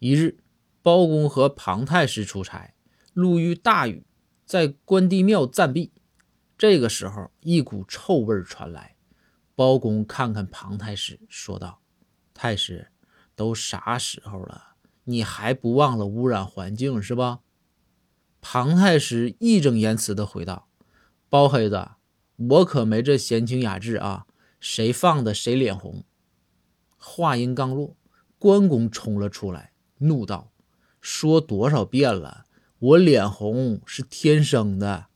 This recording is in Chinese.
一日，包公和庞太师出差，路遇大雨，在关帝庙暂避。这个时候，一股臭味传来。包公看看庞太师，说道：“太师，都啥时候了，你还不忘了污染环境是吧？”庞太师义正言辞地回道：“包黑子，我可没这闲情雅致啊，谁放的谁脸红。”话音刚落，关公冲了出来，怒道：“说多少遍了，我脸红是天生的。”